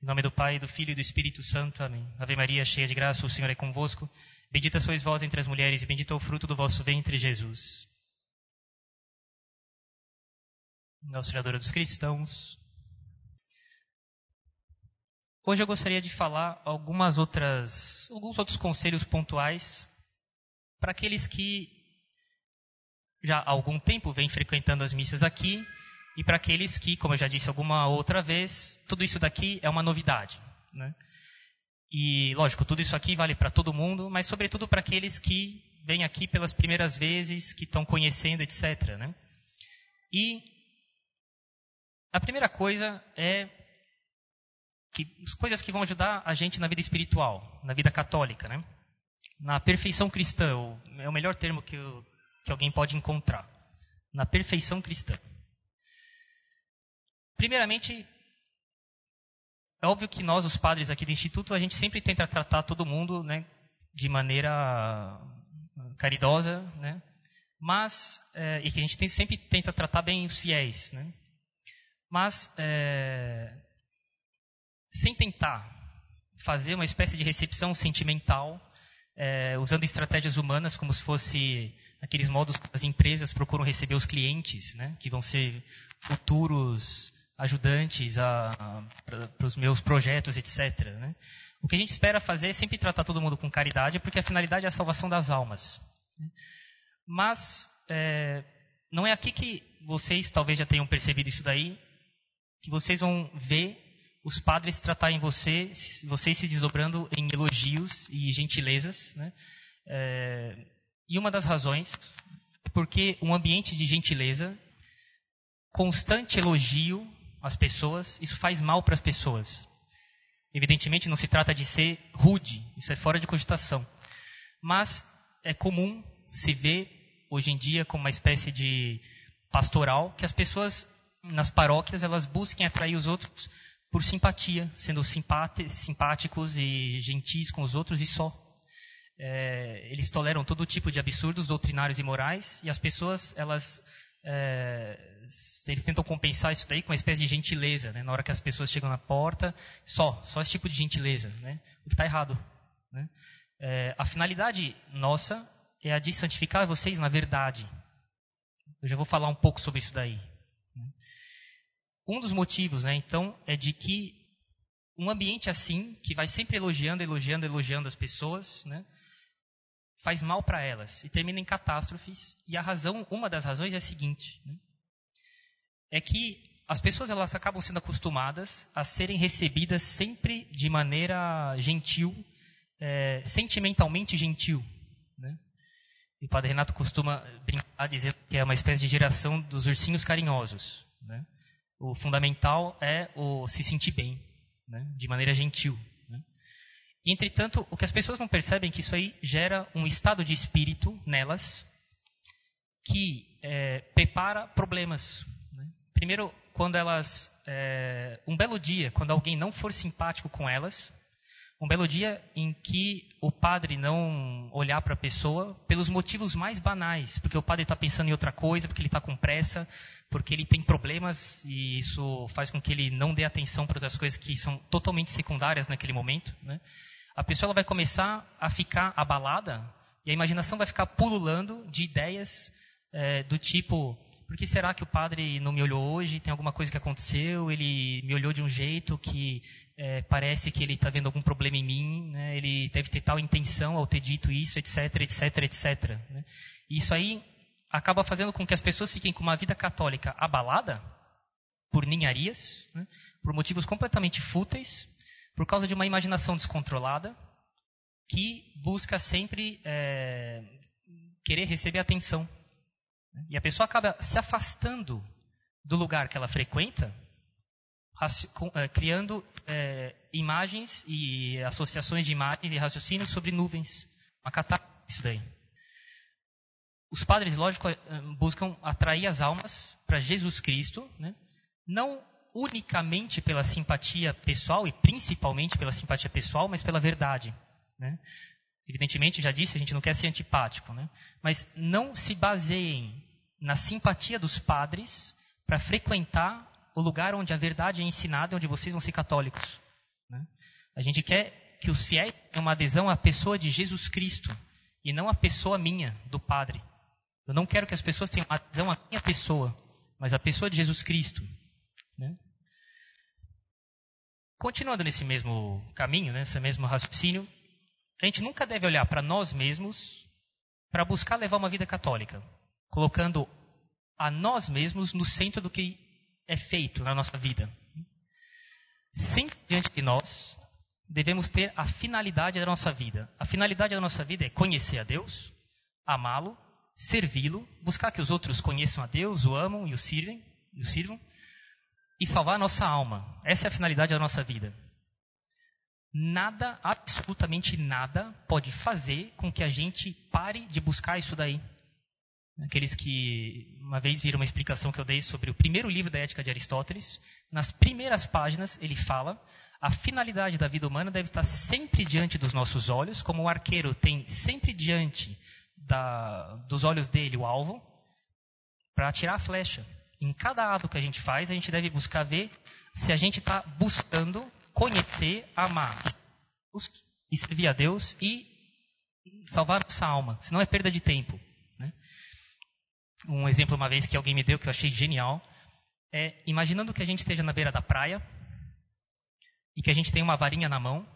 Em nome do Pai, do Filho e do Espírito Santo. Amém. Ave Maria, cheia de graça, o Senhor é convosco. Bendita sois vós entre as mulheres e bendito é o fruto do vosso ventre, Jesus. Nossa Senhora dos cristãos. Hoje eu gostaria de falar algumas outras, alguns outros conselhos pontuais para aqueles que já há algum tempo vêm frequentando as missas aqui e para aqueles que, como eu já disse alguma outra vez, tudo isso daqui é uma novidade. Né? E, lógico, tudo isso aqui vale para todo mundo, mas sobretudo para aqueles que vêm aqui pelas primeiras vezes, que estão conhecendo, etc. Né? E a primeira coisa é que as coisas que vão ajudar a gente na vida espiritual, na vida católica, né? Na perfeição cristã, é o melhor termo que, eu, que alguém pode encontrar. Na perfeição cristã. Primeiramente, é óbvio que nós, os padres aqui do Instituto, a gente sempre tenta tratar todo mundo né, de maneira caridosa, né? mas é, e que a gente tem, sempre tenta tratar bem os fiéis, né? mas é, sem tentar fazer uma espécie de recepção sentimental, é, usando estratégias humanas como se fosse aqueles modos que as empresas procuram receber os clientes, né? que vão ser futuros ajudantes para os meus projetos, etc. Né? O que a gente espera fazer é sempre tratar todo mundo com caridade, porque a finalidade é a salvação das almas. Né? Mas é, não é aqui que vocês talvez já tenham percebido isso daí, que vocês vão ver os padres tratarem você, vocês se desdobrando em elogios e gentilezas. Né? É, e uma das razões é porque um ambiente de gentileza, constante elogio as pessoas, isso faz mal para as pessoas. Evidentemente não se trata de ser rude, isso é fora de cogitação. Mas é comum se ver hoje em dia como uma espécie de pastoral que as pessoas nas paróquias elas busquem atrair os outros por simpatia, sendo simpáticos e gentis com os outros e só. É, eles toleram todo tipo de absurdos doutrinários e morais e as pessoas elas é, eles tentam compensar isso daí com uma espécie de gentileza, né? Na hora que as pessoas chegam na porta, só, só esse tipo de gentileza, né? O que está errado, né? É, a finalidade nossa é a de santificar vocês na verdade. Eu já vou falar um pouco sobre isso daí. Né? Um dos motivos, né? Então, é de que um ambiente assim, que vai sempre elogiando, elogiando, elogiando as pessoas, né? Faz mal para elas e termina em catástrofes. E a razão, uma das razões é a seguinte: né? é que as pessoas elas acabam sendo acostumadas a serem recebidas sempre de maneira gentil, é, sentimentalmente gentil. Né? E o Padre Renato costuma brincar dizendo que é uma espécie de geração dos ursinhos carinhosos. Né? O fundamental é o se sentir bem, né? de maneira gentil. Entretanto, o que as pessoas não percebem é que isso aí gera um estado de espírito nelas que é, prepara problemas. Né? Primeiro, quando elas, é, um belo dia, quando alguém não for simpático com elas, um belo dia em que o padre não olhar para a pessoa pelos motivos mais banais, porque o padre está pensando em outra coisa, porque ele está com pressa, porque ele tem problemas e isso faz com que ele não dê atenção para outras coisas que são totalmente secundárias naquele momento. Né? A pessoa vai começar a ficar abalada e a imaginação vai ficar pululando de ideias é, do tipo por que será que o padre não me olhou hoje? Tem alguma coisa que aconteceu? Ele me olhou de um jeito que é, parece que ele está vendo algum problema em mim. Né? Ele deve ter tal intenção ao ter dito isso, etc, etc, etc. Né? Isso aí acaba fazendo com que as pessoas fiquem com uma vida católica abalada por ninharias, né? por motivos completamente fúteis, por causa de uma imaginação descontrolada que busca sempre é, querer receber atenção. E a pessoa acaba se afastando do lugar que ela frequenta, é, criando é, imagens e associações de imagens e raciocínios sobre nuvens. Uma catástrofe isso daí. Os padres, lógico, é, buscam atrair as almas para Jesus Cristo, né? não unicamente pela simpatia pessoal e principalmente pela simpatia pessoal, mas pela verdade. Né? Evidentemente, já disse, a gente não quer ser antipático, né? mas não se baseiem na simpatia dos padres para frequentar o lugar onde a verdade é ensinada onde vocês vão ser católicos. A gente quer que os fiéis tenham uma adesão à pessoa de Jesus Cristo e não à pessoa minha, do Padre. Eu não quero que as pessoas tenham adesão à minha pessoa, mas à pessoa de Jesus Cristo. Né? Continuando nesse mesmo caminho, nesse né, mesmo raciocínio, a gente nunca deve olhar para nós mesmos para buscar levar uma vida católica, colocando a nós mesmos no centro do que é feito na nossa vida. Sempre diante de nós, devemos ter a finalidade da nossa vida. A finalidade da nossa vida é conhecer a Deus, amá-lo, servi-lo, buscar que os outros conheçam a Deus, o amam e o sirvem, e o sirvam, e salvar a nossa alma. Essa é a finalidade da nossa vida. Nada, absolutamente nada, pode fazer com que a gente pare de buscar isso daí. Aqueles que uma vez viram uma explicação que eu dei sobre o primeiro livro da Ética de Aristóteles, nas primeiras páginas ele fala a finalidade da vida humana deve estar sempre diante dos nossos olhos, como o arqueiro tem sempre diante da, dos olhos dele o alvo, para atirar a flecha. Em cada ato que a gente faz, a gente deve buscar ver se a gente está buscando conhecer, amar servir a Deus e salvar nossa alma. Senão é perda de tempo. Um exemplo uma vez que alguém me deu que eu achei genial é imaginando que a gente esteja na beira da praia e que a gente tem uma varinha na mão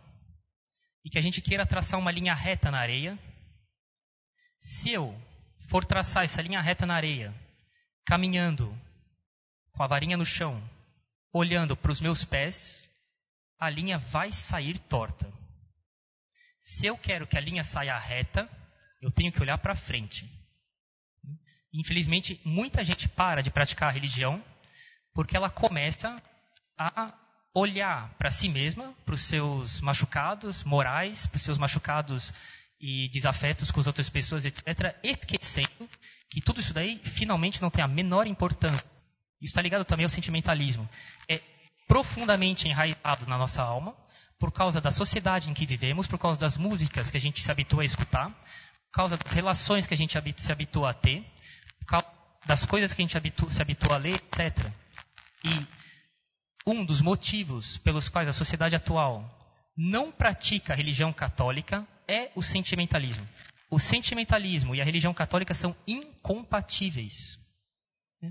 e que a gente queira traçar uma linha reta na areia. Se eu for traçar essa linha reta na areia, caminhando com a varinha no chão, olhando para os meus pés, a linha vai sair torta. Se eu quero que a linha saia reta, eu tenho que olhar para frente. Infelizmente, muita gente para de praticar a religião porque ela começa a olhar para si mesma, para os seus machucados morais, para os seus machucados e desafetos com as outras pessoas, etc., esquecendo que tudo isso daí finalmente não tem a menor importância isso está ligado também ao sentimentalismo. É profundamente enraizado na nossa alma, por causa da sociedade em que vivemos, por causa das músicas que a gente se habitua a escutar, por causa das relações que a gente se habitua a ter, das coisas que a gente habitua, se habitua a ler, etc. E um dos motivos pelos quais a sociedade atual não pratica a religião católica é o sentimentalismo. O sentimentalismo e a religião católica são incompatíveis.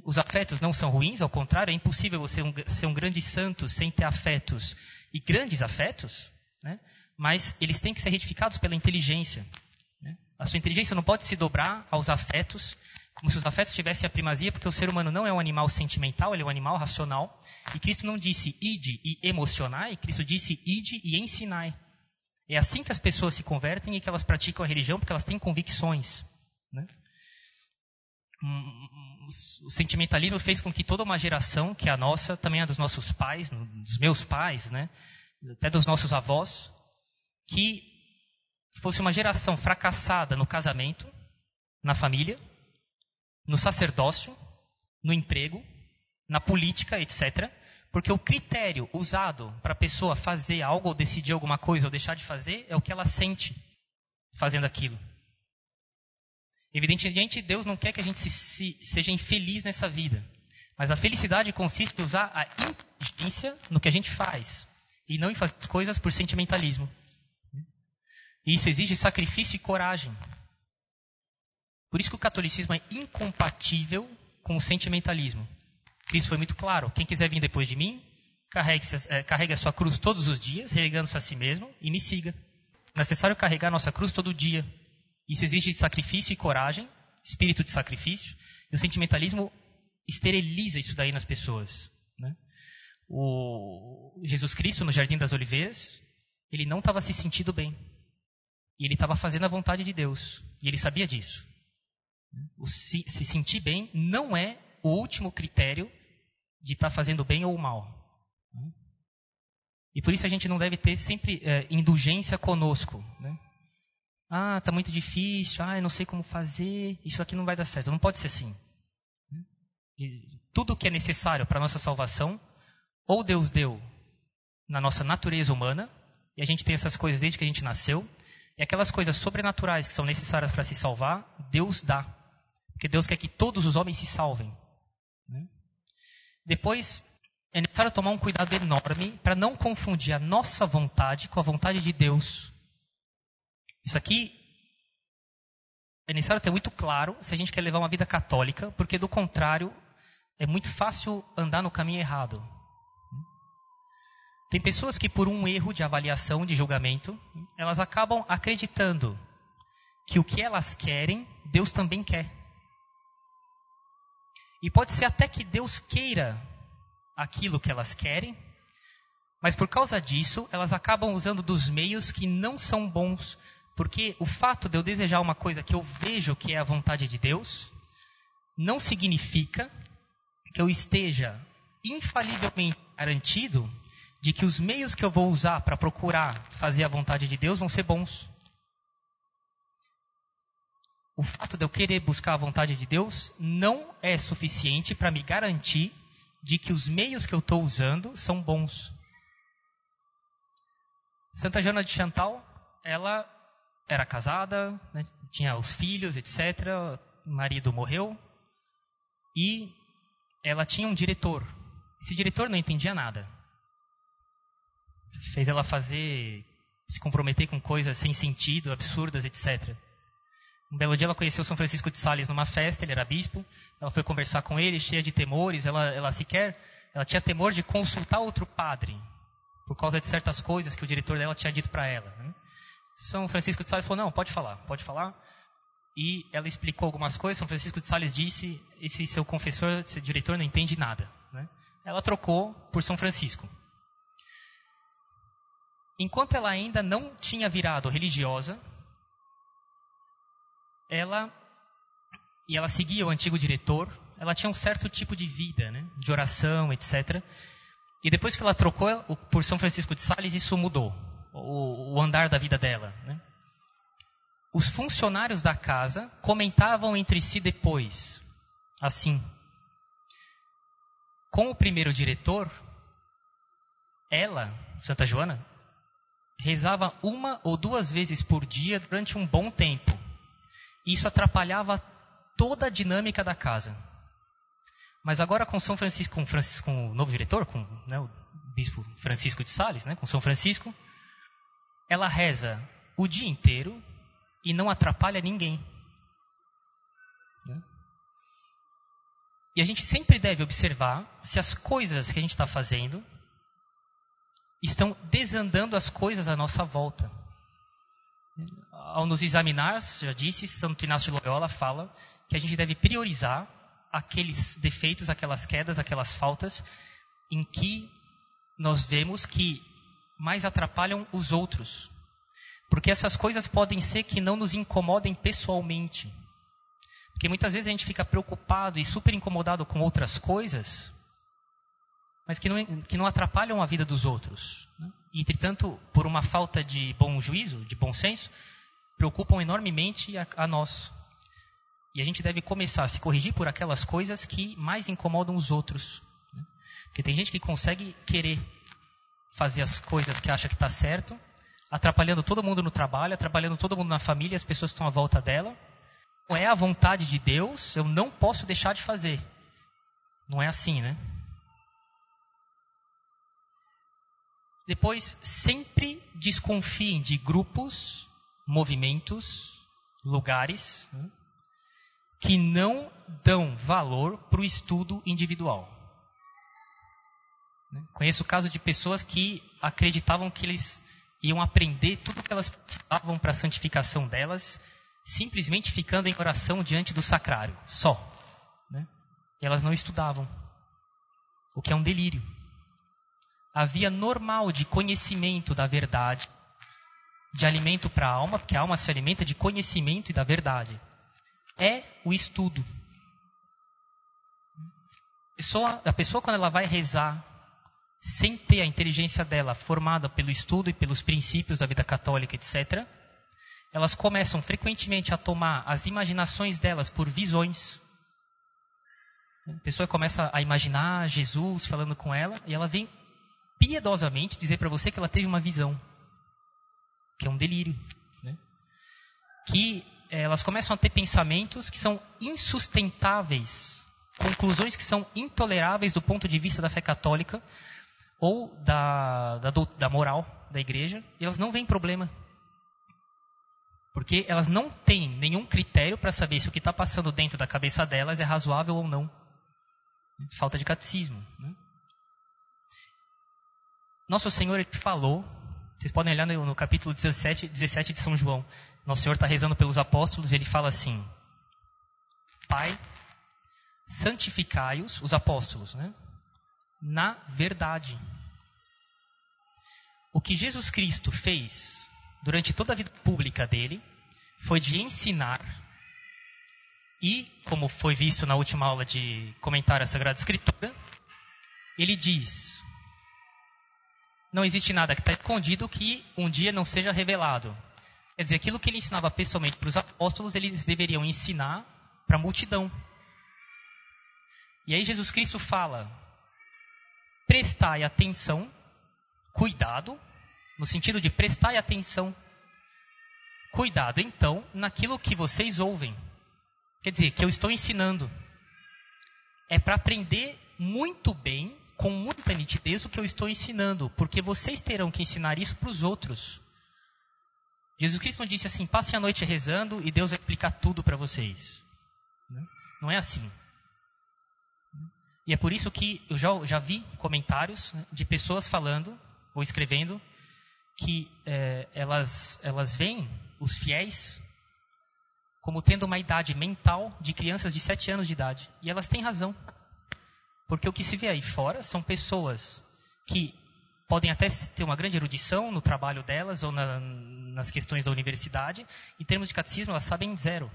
Os afetos não são ruins, ao contrário, é impossível você um, ser um grande santo sem ter afetos e grandes afetos, né? mas eles têm que ser retificados pela inteligência. Né? A sua inteligência não pode se dobrar aos afetos, como se os afetos tivessem a primazia, porque o ser humano não é um animal sentimental, ele é um animal racional. E Cristo não disse ide e emocionai, Cristo disse ide e ensinai. É assim que as pessoas se convertem e que elas praticam a religião, porque elas têm convicções. Né? o sentimentalismo fez com que toda uma geração, que é a nossa, também a dos nossos pais, dos meus pais, né, até dos nossos avós, que fosse uma geração fracassada no casamento, na família, no sacerdócio, no emprego, na política, etc. Porque o critério usado para a pessoa fazer algo ou decidir alguma coisa ou deixar de fazer é o que ela sente fazendo aquilo. Evidentemente, Deus não quer que a gente se, se, seja infeliz nessa vida. Mas a felicidade consiste em usar a inteligência no que a gente faz. E não em fazer as coisas por sentimentalismo. E isso exige sacrifício e coragem. Por isso que o catolicismo é incompatível com o sentimentalismo. Cristo foi muito claro. Quem quiser vir depois de mim, é, carregue a sua cruz todos os dias, regando-se a si mesmo, e me siga. É necessário carregar a nossa cruz todo dia. Isso exige sacrifício e coragem, espírito de sacrifício. E o sentimentalismo esteriliza isso daí nas pessoas. Né? O Jesus Cristo, no Jardim das Oliveiras, ele não estava se sentindo bem. E ele estava fazendo a vontade de Deus. E ele sabia disso. O se, se sentir bem não é o último critério de estar tá fazendo bem ou mal. E por isso a gente não deve ter sempre é, indulgência conosco. Né? Ah, está muito difícil. Ah, eu não sei como fazer. Isso aqui não vai dar certo. Não pode ser assim. E tudo que é necessário para a nossa salvação, ou Deus deu na nossa natureza humana, e a gente tem essas coisas desde que a gente nasceu, e aquelas coisas sobrenaturais que são necessárias para se salvar, Deus dá. Porque Deus quer que todos os homens se salvem. Né? Depois, é necessário tomar um cuidado enorme para não confundir a nossa vontade com a vontade de Deus. Isso aqui é necessário ter muito claro se a gente quer levar uma vida católica, porque do contrário é muito fácil andar no caminho errado. Tem pessoas que por um erro de avaliação, de julgamento, elas acabam acreditando que o que elas querem, Deus também quer. E pode ser até que Deus queira aquilo que elas querem, mas por causa disso, elas acabam usando dos meios que não são bons, porque o fato de eu desejar uma coisa que eu vejo que é a vontade de Deus, não significa que eu esteja infalivelmente garantido de que os meios que eu vou usar para procurar fazer a vontade de Deus vão ser bons. O fato de eu querer buscar a vontade de Deus não é suficiente para me garantir de que os meios que eu estou usando são bons. Santa Joana de Chantal, ela era casada, né, tinha os filhos, etc. O marido morreu e ela tinha um diretor. Esse diretor não entendia nada. Fez ela fazer, se comprometer com coisas sem sentido, absurdas, etc. Um belo dia ela conheceu São Francisco de Sales numa festa, ele era bispo. Ela foi conversar com ele, cheia de temores. Ela, ela sequer, ela tinha temor de consultar outro padre, por causa de certas coisas que o diretor dela tinha dito para ela. Né? São Francisco de Sales falou: não, pode falar, pode falar. E ela explicou algumas coisas. São Francisco de Sales disse: esse seu confessor, esse diretor não entende nada. Né? Ela trocou por São Francisco. Enquanto ela ainda não tinha virado religiosa, ela e ela seguia o antigo diretor, ela tinha um certo tipo de vida, né, de oração, etc. E depois que ela trocou por São Francisco de Sales, isso mudou, o, o andar da vida dela. Né? Os funcionários da casa comentavam entre si depois, assim: com o primeiro diretor, ela, Santa Joana, rezava uma ou duas vezes por dia durante um bom tempo. Isso atrapalhava toda a dinâmica da casa. Mas agora com São Francisco, com, Francisco, com o novo diretor, com né, o bispo Francisco de Sales, né, com São Francisco, ela reza o dia inteiro e não atrapalha ninguém. Né? E a gente sempre deve observar se as coisas que a gente está fazendo estão desandando as coisas à nossa volta ao nos examinar, já disse, Santo Inácio de Loyola fala que a gente deve priorizar aqueles defeitos, aquelas quedas, aquelas faltas em que nós vemos que mais atrapalham os outros. Porque essas coisas podem ser que não nos incomodem pessoalmente. Porque muitas vezes a gente fica preocupado e super incomodado com outras coisas, mas que não, que não atrapalham a vida dos outros. Né? Entretanto, por uma falta de bom juízo, de bom senso, preocupam enormemente a, a nós. E a gente deve começar a se corrigir por aquelas coisas que mais incomodam os outros. Né? Porque tem gente que consegue querer fazer as coisas que acha que está certo, atrapalhando todo mundo no trabalho, atrapalhando todo mundo na família, as pessoas estão à volta dela. Não é a vontade de Deus, eu não posso deixar de fazer. Não é assim, né? Depois, sempre desconfiem de grupos movimentos, lugares né, que não dão valor para o estudo individual. Né. Conheço o caso de pessoas que acreditavam que eles iam aprender tudo o que elas precisavam para a santificação delas, simplesmente ficando em oração diante do sacrário, só. Né? Elas não estudavam, o que é um delírio. A via normal de conhecimento da verdade de alimento para a alma, porque a alma se alimenta de conhecimento e da verdade, é o estudo. A pessoa, a pessoa quando ela vai rezar, sem ter a inteligência dela formada pelo estudo e pelos princípios da vida católica, etc., elas começam frequentemente a tomar as imaginações delas por visões. A pessoa começa a imaginar Jesus falando com ela e ela vem piedosamente dizer para você que ela teve uma visão que é um delírio. Né? Que é, elas começam a ter pensamentos que são insustentáveis conclusões que são intoleráveis do ponto de vista da fé católica ou da, da, da moral da igreja, e elas não veem problema. Porque elas não têm nenhum critério para saber se o que está passando dentro da cabeça delas é razoável ou não. Falta de catecismo. Né? Nosso Senhor falou, vocês podem olhar no, no capítulo 17, 17 de São João. Nosso Senhor está rezando pelos apóstolos e ele fala assim: Pai, santificai-os, os apóstolos, né? na verdade. O que Jesus Cristo fez durante toda a vida pública dele foi de ensinar e, como foi visto na última aula de comentário à Sagrada Escritura, ele diz: não existe nada que está escondido que um dia não seja revelado. Quer dizer, aquilo que ele ensinava pessoalmente para os apóstolos, eles deveriam ensinar para a multidão. E aí Jesus Cristo fala: prestai atenção, cuidado, no sentido de prestai atenção, cuidado então naquilo que vocês ouvem. Quer dizer, que eu estou ensinando. É para aprender muito bem, com muita nitidez, o que eu estou ensinando, porque vocês terão que ensinar isso para os outros. Jesus Cristo não disse assim: passem a noite rezando e Deus vai explicar tudo para vocês. Não é assim. E é por isso que eu já, já vi comentários né, de pessoas falando ou escrevendo que é, elas, elas veem os fiéis como tendo uma idade mental de crianças de 7 anos de idade. E elas têm razão. Porque o que se vê aí fora são pessoas que podem até ter uma grande erudição no trabalho delas ou na, nas questões da universidade. Em termos de catecismo, elas sabem zero.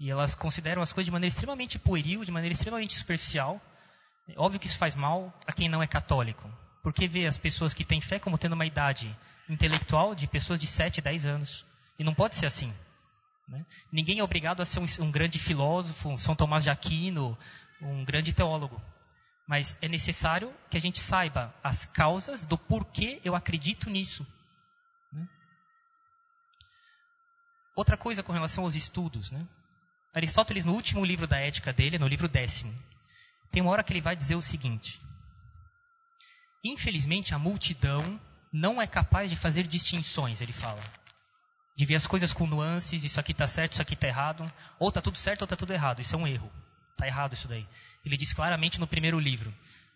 E elas consideram as coisas de maneira extremamente pueril, de maneira extremamente superficial. É óbvio que isso faz mal a quem não é católico. Porque vê as pessoas que têm fé como tendo uma idade intelectual de pessoas de 7, 10 anos. E não pode ser assim. Né? Ninguém é obrigado a ser um, um grande filósofo, um São Tomás de Aquino, um grande teólogo. Mas é necessário que a gente saiba as causas do porquê eu acredito nisso. Né? Outra coisa com relação aos estudos. Né? Aristóteles, no último livro da ética dele, no livro décimo, tem uma hora que ele vai dizer o seguinte: Infelizmente, a multidão não é capaz de fazer distinções, ele fala. De ver as coisas com nuances, isso aqui está certo, isso aqui está errado, ou está tudo certo ou está tudo errado, isso é um erro. Está errado isso daí. Ele diz claramente no primeiro livro: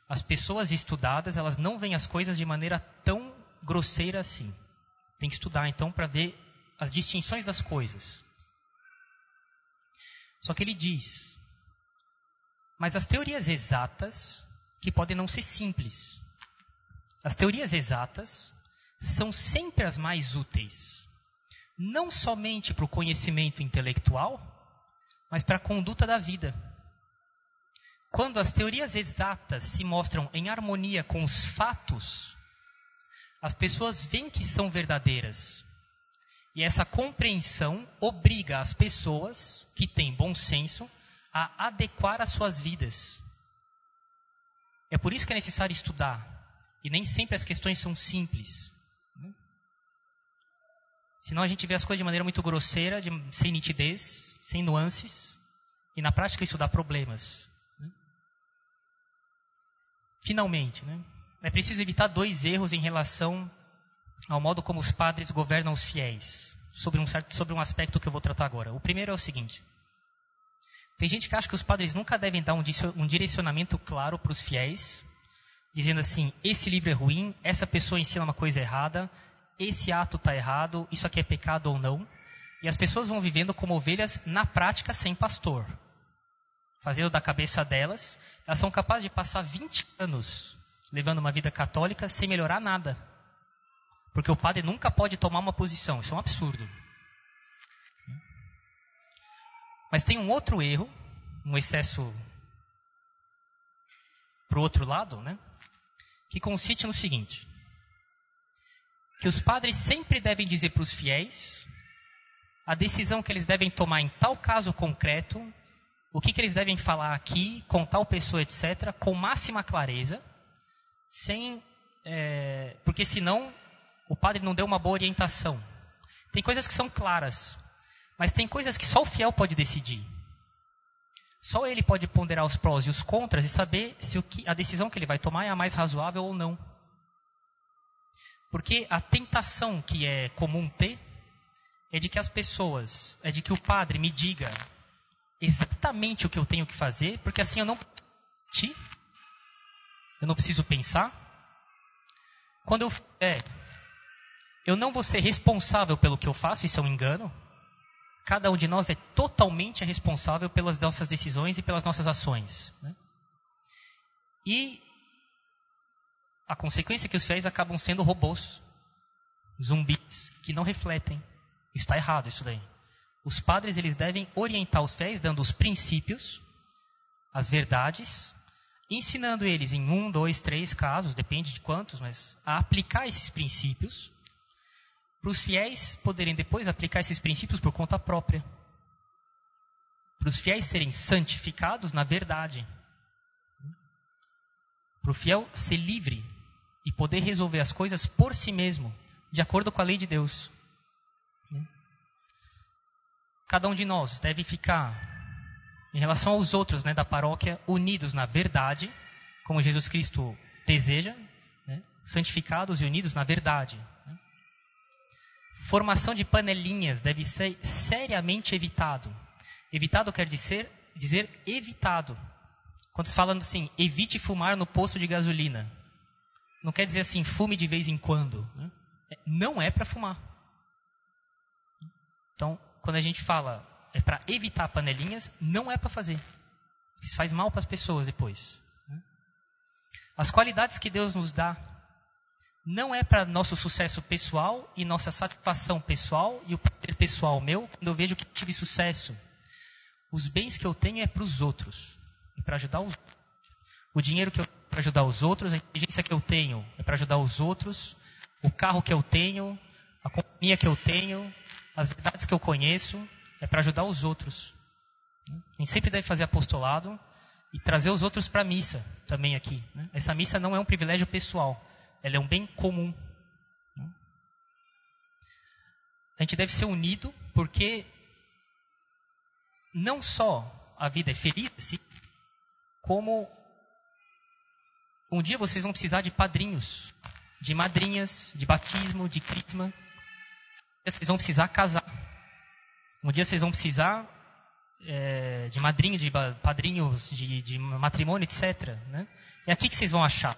as pessoas estudadas, elas não veem as coisas de maneira tão grosseira assim. Tem que estudar então para ver as distinções das coisas. Só que ele diz: mas as teorias exatas, que podem não ser simples, as teorias exatas são sempre as mais úteis, não somente para o conhecimento intelectual, mas para a conduta da vida. Quando as teorias exatas se mostram em harmonia com os fatos, as pessoas veem que são verdadeiras e essa compreensão obriga as pessoas que têm bom senso a adequar as suas vidas. É por isso que é necessário estudar. E nem sempre as questões são simples. Né? Senão a gente vê as coisas de maneira muito grosseira, de, sem nitidez, sem nuances. E na prática isso dá problemas. Finalmente, né? é preciso evitar dois erros em relação ao modo como os padres governam os fiéis, sobre um, certo, sobre um aspecto que eu vou tratar agora. O primeiro é o seguinte: tem gente que acha que os padres nunca devem dar um direcionamento claro para os fiéis, dizendo assim: esse livro é ruim, essa pessoa ensina uma coisa errada, esse ato está errado, isso aqui é pecado ou não. E as pessoas vão vivendo como ovelhas na prática sem pastor. Fazendo da cabeça delas, elas são capazes de passar 20 anos levando uma vida católica sem melhorar nada. Porque o padre nunca pode tomar uma posição. Isso é um absurdo. Mas tem um outro erro, um excesso para o outro lado, né? Que consiste no seguinte: que os padres sempre devem dizer para os fiéis a decisão que eles devem tomar em tal caso concreto, o que, que eles devem falar aqui, com tal pessoa, etc., com máxima clareza, sem, é, porque senão o padre não deu uma boa orientação. Tem coisas que são claras, mas tem coisas que só o fiel pode decidir. Só ele pode ponderar os prós e os contras e saber se que, a decisão que ele vai tomar é a mais razoável ou não. Porque a tentação que é comum ter é de que as pessoas, é de que o padre me diga exatamente o que eu tenho que fazer, porque assim eu não eu não preciso pensar. Quando eu é, eu não vou ser responsável pelo que eu faço, isso é um engano. Cada um de nós é totalmente responsável pelas nossas decisões e pelas nossas ações. Né? E a consequência é que os fiéis acabam sendo robôs, zumbis, que não refletem. Está errado isso daí. Os padres eles devem orientar os fiéis dando os princípios, as verdades, ensinando eles em um, dois, três casos, depende de quantos, mas a aplicar esses princípios, para os fiéis poderem depois aplicar esses princípios por conta própria. Para os fiéis serem santificados na verdade. Para o fiel ser livre e poder resolver as coisas por si mesmo, de acordo com a lei de Deus. Cada um de nós deve ficar, em relação aos outros né, da paróquia, unidos na verdade, como Jesus Cristo deseja, né, santificados e unidos na verdade. Né. Formação de panelinhas deve ser seriamente evitado. Evitado quer dizer, dizer evitado. Quando se fala assim, evite fumar no posto de gasolina. Não quer dizer assim, fume de vez em quando. Né? Não é para fumar. Então, quando a gente fala é para evitar panelinhas, não é para fazer. Isso faz mal para as pessoas depois. Né? As qualidades que Deus nos dá não é para nosso sucesso pessoal e nossa satisfação pessoal e o poder pessoal meu quando eu vejo que tive sucesso. Os bens que eu tenho é para os outros e para ajudar os o dinheiro que eu tenho é para ajudar os outros, a inteligência que eu tenho é para ajudar os outros, o carro que eu tenho, a companhia que eu tenho, as verdades que eu conheço, é para ajudar os outros. A gente sempre deve fazer apostolado e trazer os outros para a missa também aqui. Né? Essa missa não é um privilégio pessoal, ela é um bem comum. A gente deve ser unido porque não só a vida é feliz, assim, como um dia vocês vão precisar de padrinhos, de madrinhas, de batismo, de crisma vocês vão precisar casar. Um dia vocês vão precisar é, de madrinha, de padrinhos, de, de matrimônio, etc. Né? É aqui que vocês vão achar.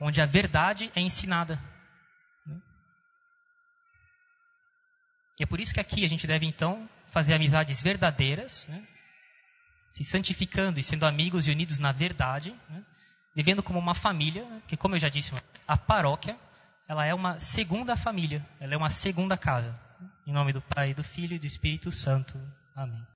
Onde a verdade é ensinada. Né? E é por isso que aqui a gente deve então fazer amizades verdadeiras, né? se santificando e sendo amigos e unidos na verdade, né? vivendo como uma família, que como eu já disse, a paróquia ela é uma segunda família, ela é uma segunda casa. Em nome do Pai, do Filho e do Espírito Santo. Amém.